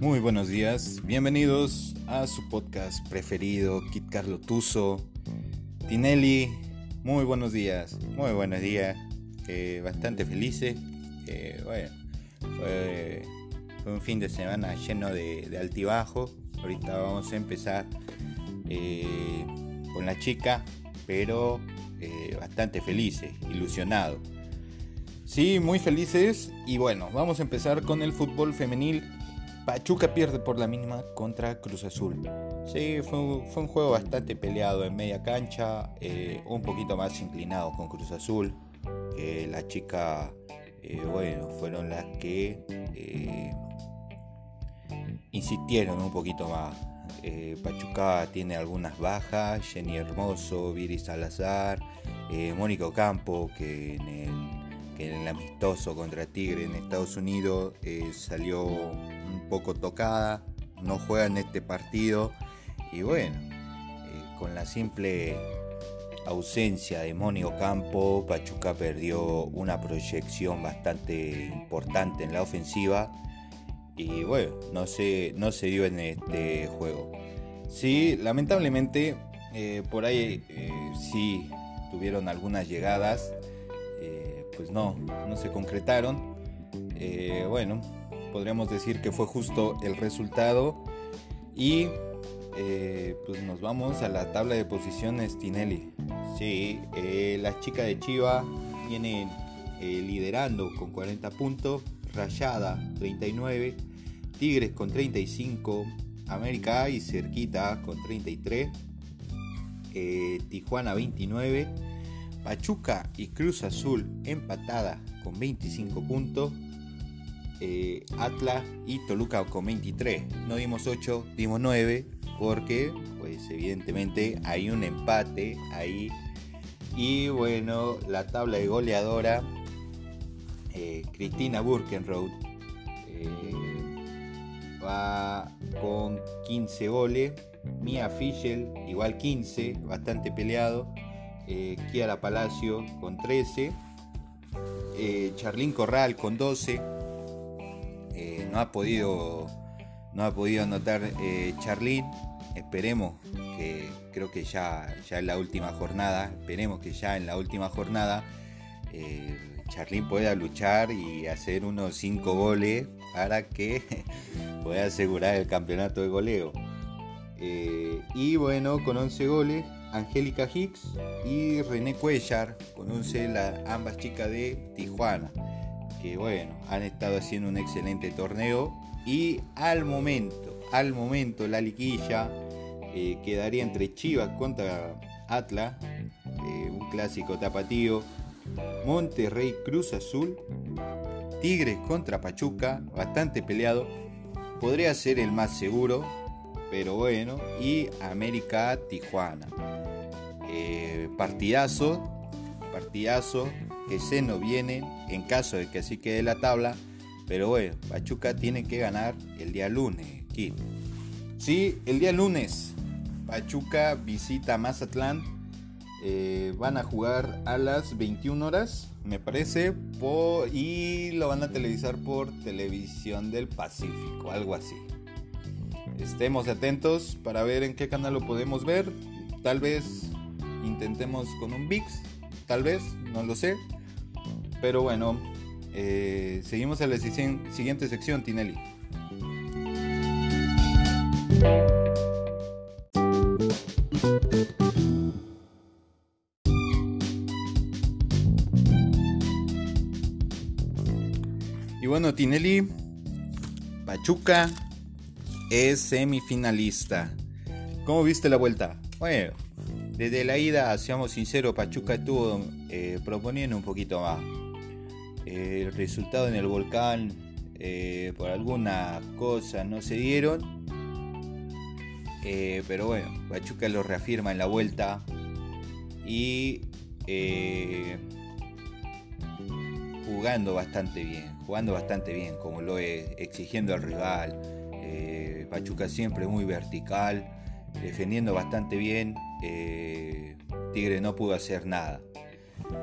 Muy buenos días, bienvenidos a su podcast preferido, Kit Carlo Tuso. Tinelli, muy buenos días, muy buenos días, eh, bastante felices. Eh, bueno, fue, un fin de semana lleno de, altibajo. Ahorita vamos a empezar eh, con la chica, pero bastante felices, ilusionados. Sí, muy felices y bueno, vamos a empezar con el fútbol femenil Pachuca pierde por la mínima contra Cruz Azul. Sí, fue un, juego bastante peleado en media cancha, eh, un poquito más inclinado con Cruz Azul. que la chica, eh, bueno, fueron las que eh, insistieron un poquito más. Pachuca tiene algunas bajas, Jenny Hermoso, Viri Salazar, Mónico Campo, que en el amistoso contra Tigre en Estados Unidos salió poco tocada, no juega en este partido y bueno, eh, con la simple ausencia de Mónico Campo, Pachuca perdió una proyección bastante importante en la ofensiva y bueno, no se, no se dio en este juego. Sí, lamentablemente eh, por ahí sí tuvieron algunas llegadas pues no, no se concretaron. Eh, bueno, podríamos decir que fue justo el resultado. Y eh, pues nos vamos a la tabla de posiciones Tinelli. Sí, eh, las chicas de Chiva vienen liderando con 40 puntos. Rayada 39. Tigres con 35. América y cerquita con 33. Tijuana 29 Pachuca y Cruz Azul empatada con 25 puntos. Eh, Atlas y Toluca con 23. No dimos 8, dimos 9 porque pues evidentemente hay un empate ahí. Y bueno, la tabla de goleadora, eh, Cristina Burkenroth eh, va con 15 goles. Mia Fischel igual 15, bastante peleado eh, Kiara Palacio con 13, eh, Charlín Corral con 12, eh, no ha podido no ha podido anotar eh, Charlín, esperemos que creo que ya, ya en la última jornada, esperemos que ya en la última jornada Charlín pueda luchar y hacer unos 5 goles para que pueda asegurar el campeonato de goleo. y bueno, con 11 goles Angélica Hicks y René Cuellar, conoce la, ambas chicas de Tijuana, que bueno, han estado haciendo un excelente torneo y al momento, al momento la liquilla eh, quedaría entre Chivas contra Atlas, eh, un clásico tapatío, Monterrey Cruz Azul, Tigres contra Pachuca, bastante peleado, podría ser el más seguro, pero bueno, y América Tijuana. Eh, partidazo, partidazo que se nos viene en caso de que así quede la tabla. Pero bueno, Pachuca tiene que ganar el día lunes. Kid. Sí, el día lunes Pachuca visita Mazatlán. Eh, van a jugar a las 21 horas, me parece, y lo van a televisar por Televisión del Pacífico, algo así. Estemos atentos para ver en qué canal lo podemos ver. Tal vez intentemos con un VIX, tal vez, no lo sé. Pero bueno, eh, seguimos a la siguiente sección, Tinelli. Y bueno, Tinelli, Pachuca es semifinalista. ¿Cómo viste la vuelta? Bueno, desde la ida, seamos sinceros, Pachuca estuvo eh, proponiendo un poquito más. El resultado en el volcán, eh, por alguna cosa, no se dieron. Eh, pero bueno, Pachuca lo reafirma en la vuelta. Y jugando bastante bien, jugando bastante bien, como lo es, exigiendo al rival. Pachuca siempre muy vertical defendiendo bastante bien. Eh, Tigre no pudo hacer nada.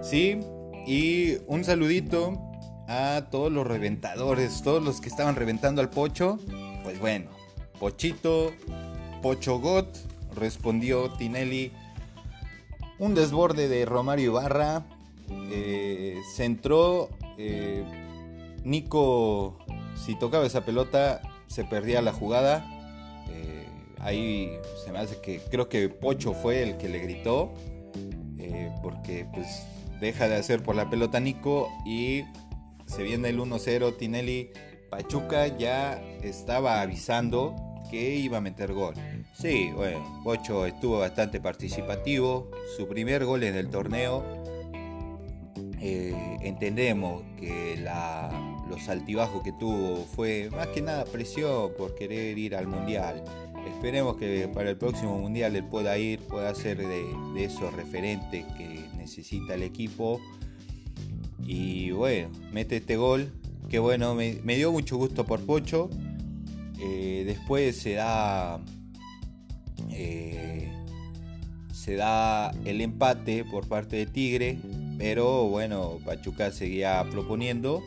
Sí, y un saludito a todos los reventadores, todos los que estaban reventando al pocho. pues bueno, Pochito, Pochogot, respondió Tinelli. Un desborde de Romario Ibarra. Eh, centró. Eh, Nico, si tocaba esa pelota, se perdía la jugada. Eh, ahí se me hace que creo que Pocho fue el que le gritó. porque pues deja de hacer por la pelota Nico y se viene el 1-0 Tinelli. Pachuca ya estaba avisando que iba a meter gol. Sí, bueno, Pocho estuvo bastante participativo. Su primer gol en el torneo. Eh, entendemos que los altibajos que tuvo fue más que nada presión por querer ir al mundial. Esperemos que para el próximo mundial él pueda ir, pueda ser de, esos referentes que necesita el equipo. Y bueno, mete este gol. Que bueno, me, dio mucho gusto por Pocho. Eh, después se da eh, se da el empate por parte de Tigre, pero bueno, Pachuca seguía proponiendo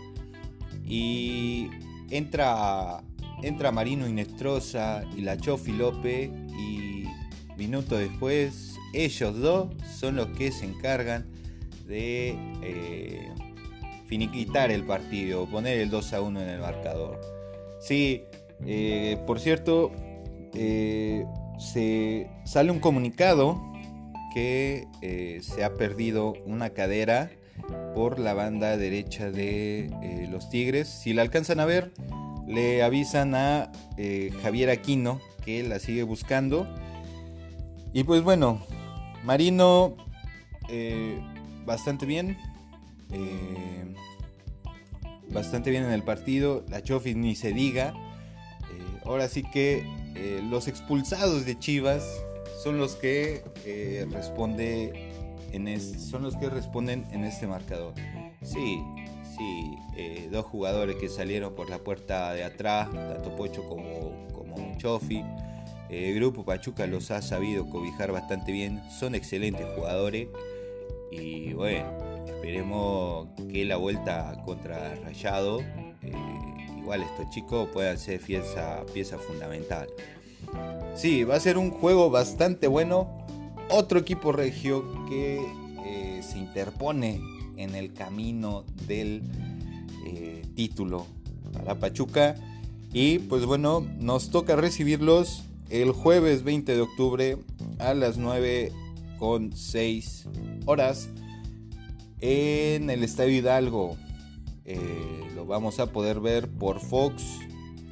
y entra, entra Marino Inestrosa y la Chofi López y minutos después ellos dos son los que se encargan de eh, finiquitar el partido, poner el 2 a 1 en el marcador. Sí, eh, por cierto, se sale un comunicado que eh, se ha perdido una cadera por la banda derecha de eh, los Tigres. Si la alcanzan a ver, le avisan a eh, Javier Aquino que la sigue buscando. Y pues bueno, Marino bastante bien. bastante bien en el partido. La Chofi ni se diga. ahora sí que eh, los expulsados de Chivas son los que eh, responde en los que responden en este marcador. Sí, sí, eh, dos jugadores que salieron por la puerta de atrás, tanto Pocho como, como Chofi. El grupo Pachuca los ha sabido cobijar bastante bien, son excelentes jugadores y bueno, esperemos que la vuelta contra Rayado igual estos chicos puedan ser pieza, pieza fundamental. Sí, va a ser un juego bastante bueno. Otro equipo regio que eh, se interpone en el camino del eh, título para Pachuca. Y pues bueno, nos toca recibirlos el jueves 20 de octubre a las 9 con 6 horas en el Estadio Hidalgo. Eh, lo vamos a poder ver por Fox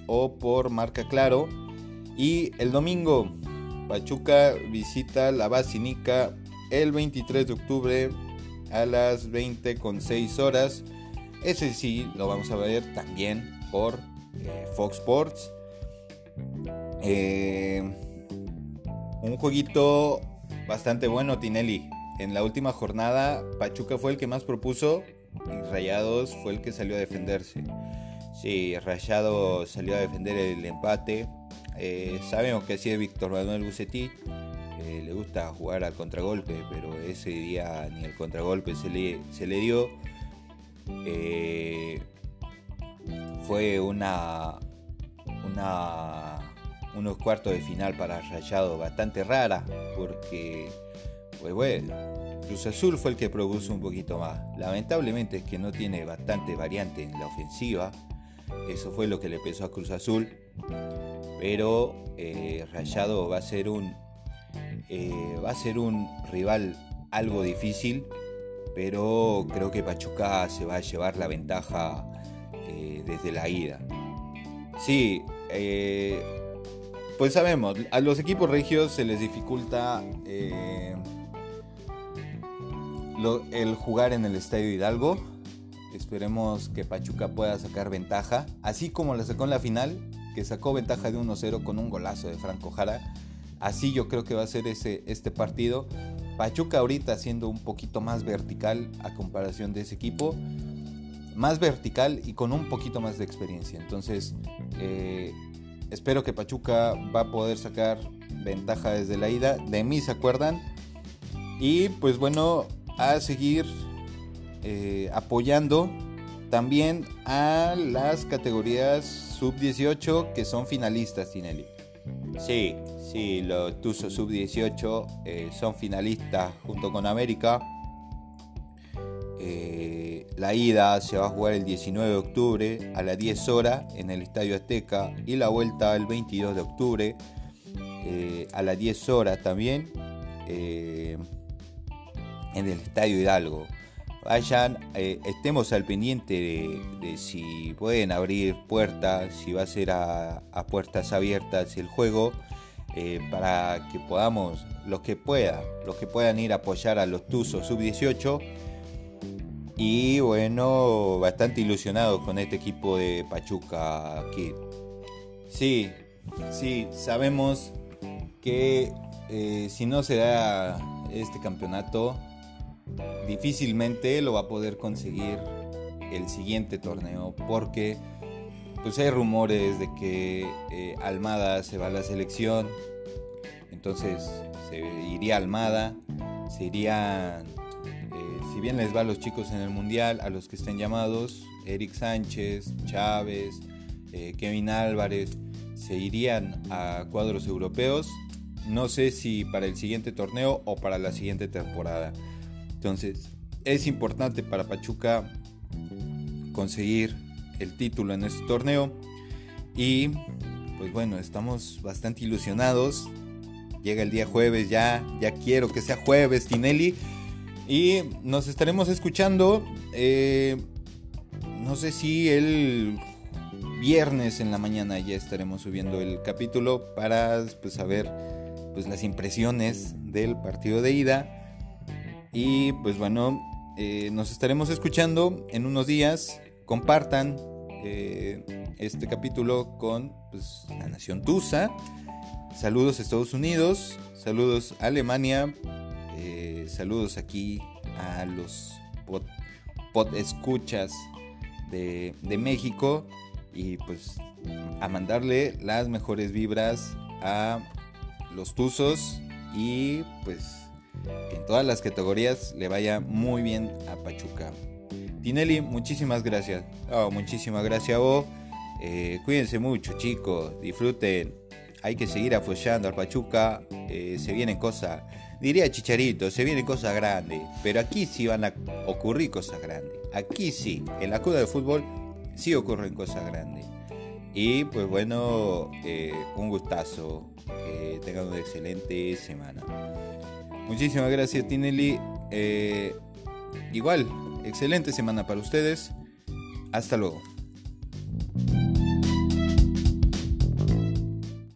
o por Marca Claro. Y el domingo, Pachuca visita la Basinica el 23 de octubre a las 20 con 6 horas. Ese sí lo vamos a ver también por eh, Fox Sports. Eh, un jueguito bastante bueno, Tinelli. En la última jornada, Pachuca fue el que más propuso Rayados fue el que salió a defenderse. Sí, Rayado salió a defender el empate. Eh, sabemos que así es Víctor Manuel Bucetí. Le gusta jugar al contragolpe, pero ese día ni el contragolpe se le, se le dio. Eh, fue una, una, unos cuartos de final para Rayado bastante rara, porque, pues bueno, Cruz Azul fue el que propuso un poquito más. Lamentablemente es que no tiene bastante variante en la ofensiva. Eso fue lo que le pesó a Cruz Azul. Pero eh, Rayado va a ser un. Eh, va a ser un rival algo difícil. Pero creo que Pachuca se va a llevar la ventaja eh, desde la ida. Sí, pues sabemos, a los equipos regios se les dificulta el jugar en el Estadio Hidalgo. Esperemos que Pachuca pueda sacar ventaja, así como la sacó en la final, que sacó ventaja de 1-0 con un golazo de Franco Jara. Así yo creo que va a ser ese, este partido. Pachuca ahorita siendo un poquito más vertical a comparación de ese equipo. Más vertical y con un poquito más de experiencia. Entonces, eh, espero que Pachuca va a poder sacar ventaja desde la ida. De mí se acuerdan. Y pues bueno, a seguir eh, apoyando también a las categorías sub-18 que son finalistas, Tinelli. Sí, sí, los Tuzos sub-18 eh, son finalistas junto con América. Eh, la ida se va a jugar el 19 de octubre a las 10 horas en el Estadio Azteca y la vuelta el 22 de octubre eh, a las 10 horas también en el Estadio Hidalgo vayan, eh, estemos al pendiente de, si pueden abrir puertas, si va a ser a, puertas abiertas el juego, eh, para que podamos, los que puedan, los que puedan ir a apoyar a los Tuzos sub-18. Y bueno, bastante ilusionados con este equipo de Pachuca aquí. Sí, sí, sabemos que eh, si no se da este campeonato, difícilmente lo va a poder conseguir el siguiente torneo porque pues hay rumores de que eh, Almada se va a la selección entonces se iría Almada se iría si bien les va a los chicos en el mundial a los que estén llamados Eric Sánchez Chávez eh, Kevin Álvarez se irían a cuadros europeos no sé si para el siguiente torneo o para la siguiente temporada entonces, es importante para Pachuca conseguir el título en este torneo. Y pues bueno, estamos bastante ilusionados. Llega el día jueves ya, ya quiero que sea jueves, Tinelli. Y nos estaremos escuchando, eh, no sé si el viernes en la mañana ya estaremos subiendo el capítulo para pues, saber pues, las impresiones del partido de ida y pues bueno, eh, nos estaremos escuchando en unos días. Compartan eh, este capítulo con pues, la Nación Tusa. Saludos Estados Unidos, saludos Alemania, eh, saludos aquí a los pod, escuchas de, México y pues a mandarle las mejores vibras a los Tuzos y pues en todas las categorías le vaya muy bien a Pachuca. Tinelli, muchísimas gracias. Oh, muchísimas gracias a vos. Eh, cuídense mucho, chicos. Disfruten. Hay que seguir apoyando al Pachuca. Eh, se vienen cosas, diría Chicharito, se vienen cosas grandes. Pero aquí sí van a ocurrir cosas grandes. Aquí sí, en la cuda de fútbol sí ocurren cosas grandes. Y pues bueno, eh, un gustazo. Que tengan una excelente semana. Muchísimas gracias, Tinelli. Eh, igual, excelente semana para ustedes. Hasta luego.